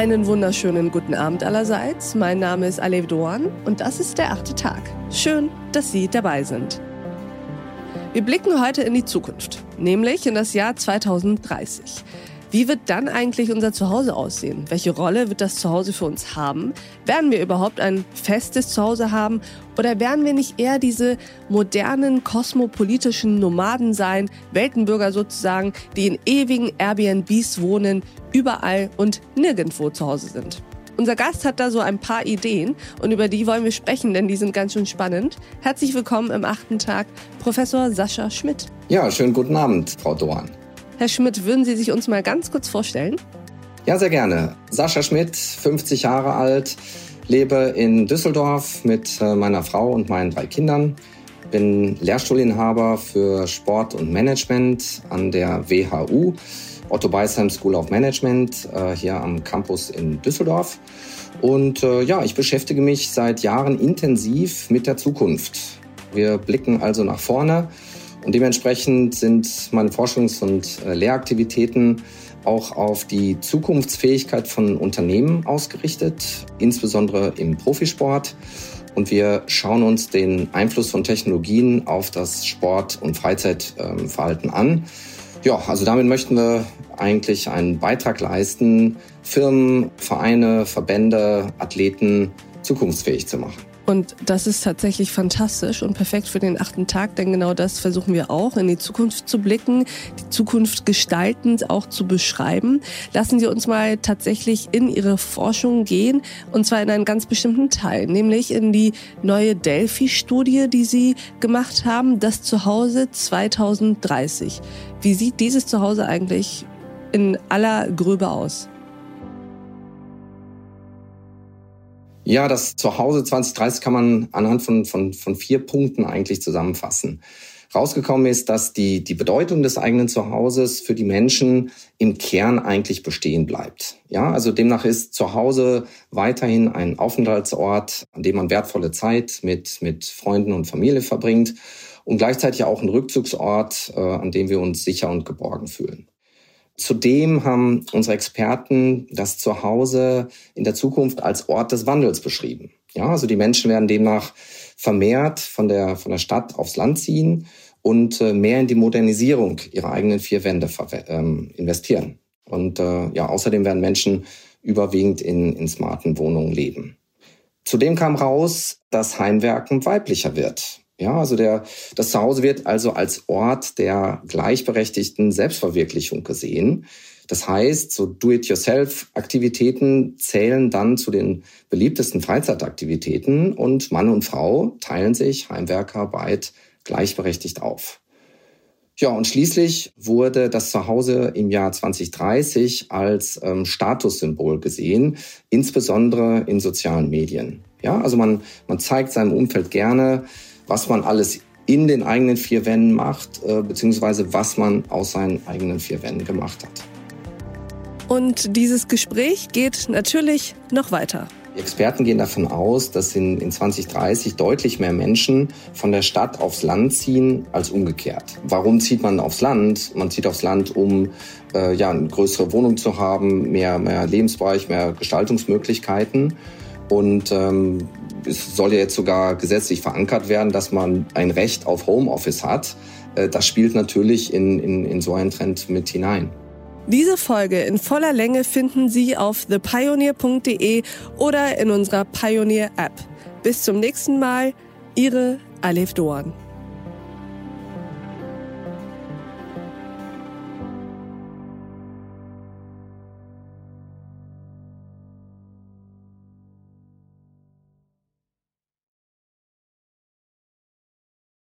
Einen wunderschönen guten Abend allerseits. Mein Name ist Alev Doan und das ist der achte Tag. Schön, dass Sie dabei sind. Wir blicken heute in die Zukunft, nämlich in das Jahr 2030. Wie wird dann eigentlich unser Zuhause aussehen? Welche Rolle wird das Zuhause für uns haben? Werden wir überhaupt ein festes Zuhause haben? Oder werden wir nicht eher diese modernen kosmopolitischen Nomaden sein, Weltenbürger sozusagen, die in ewigen Airbnbs wohnen, überall und nirgendwo zu Hause sind? Unser Gast hat da so ein paar Ideen und über die wollen wir sprechen, denn die sind ganz schön spannend. Herzlich willkommen im achten Tag, Professor Sascha Schmidt. Ja, schönen guten Abend, Frau Doan. Herr Schmidt, würden Sie sich uns mal ganz kurz vorstellen? Ja, sehr gerne. Sascha Schmidt, 50 Jahre alt, lebe in Düsseldorf mit äh, meiner Frau und meinen drei Kindern. Bin Lehrstuhlinhaber für Sport und Management an der WHU, Otto Beisheim School of Management, äh, hier am Campus in Düsseldorf. Und äh, ja, ich beschäftige mich seit Jahren intensiv mit der Zukunft. Wir blicken also nach vorne und dementsprechend sind meine Forschungs- und äh, Lehraktivitäten auch auf die Zukunftsfähigkeit von Unternehmen ausgerichtet, insbesondere im Profisport. Und wir schauen uns den Einfluss von Technologien auf das Sport- und Freizeitverhalten an. Ja, also damit möchten wir eigentlich einen Beitrag leisten, Firmen, Vereine, Verbände, Athleten zukunftsfähig zu machen. Und das ist tatsächlich fantastisch und perfekt für den achten Tag, denn genau das versuchen wir auch, in die Zukunft zu blicken, die Zukunft gestaltend auch zu beschreiben. Lassen Sie uns mal tatsächlich in Ihre Forschung gehen, und zwar in einen ganz bestimmten Teil, nämlich in die neue Delphi-Studie, die Sie gemacht haben, das Zuhause 2030. Wie sieht dieses Zuhause eigentlich in aller Gröbe aus? Ja, das Zuhause 2030 kann man anhand von, von, von vier Punkten eigentlich zusammenfassen. Rausgekommen ist, dass die, die Bedeutung des eigenen Zuhauses für die Menschen im Kern eigentlich bestehen bleibt. Ja, also demnach ist Zuhause weiterhin ein Aufenthaltsort, an dem man wertvolle Zeit mit, mit Freunden und Familie verbringt und gleichzeitig auch ein Rückzugsort, äh, an dem wir uns sicher und geborgen fühlen. Zudem haben unsere Experten das Zuhause in der Zukunft als Ort des Wandels beschrieben. Ja, also die Menschen werden demnach vermehrt von der, von der Stadt aufs Land ziehen und äh, mehr in die Modernisierung ihrer eigenen vier Wände ähm, investieren. Und äh, ja, außerdem werden Menschen überwiegend in, in smarten Wohnungen leben. Zudem kam raus, dass Heimwerken weiblicher wird. Ja, also der, das Zuhause wird also als Ort der gleichberechtigten Selbstverwirklichung gesehen. Das heißt, so Do-it-yourself-Aktivitäten zählen dann zu den beliebtesten Freizeitaktivitäten und Mann und Frau teilen sich Heimwerkarbeit gleichberechtigt auf. Ja, und schließlich wurde das Zuhause im Jahr 2030 als ähm, Statussymbol gesehen, insbesondere in sozialen Medien. Ja, also man, man zeigt seinem Umfeld gerne, was man alles in den eigenen vier Wänden macht, äh, beziehungsweise was man aus seinen eigenen vier Wänden gemacht hat. Und dieses Gespräch geht natürlich noch weiter. Die Experten gehen davon aus, dass in, in 2030 deutlich mehr Menschen von der Stadt aufs Land ziehen als umgekehrt. Warum zieht man aufs Land? Man zieht aufs Land, um äh, ja, eine größere Wohnung zu haben, mehr, mehr Lebensbereich, mehr Gestaltungsmöglichkeiten. Und ähm, es soll ja jetzt sogar gesetzlich verankert werden, dass man ein Recht auf Homeoffice hat. Äh, das spielt natürlich in, in, in so einen Trend mit hinein. Diese Folge in voller Länge finden Sie auf thepioneer.de oder in unserer Pioneer App. Bis zum nächsten Mal, Ihre Alef Doan.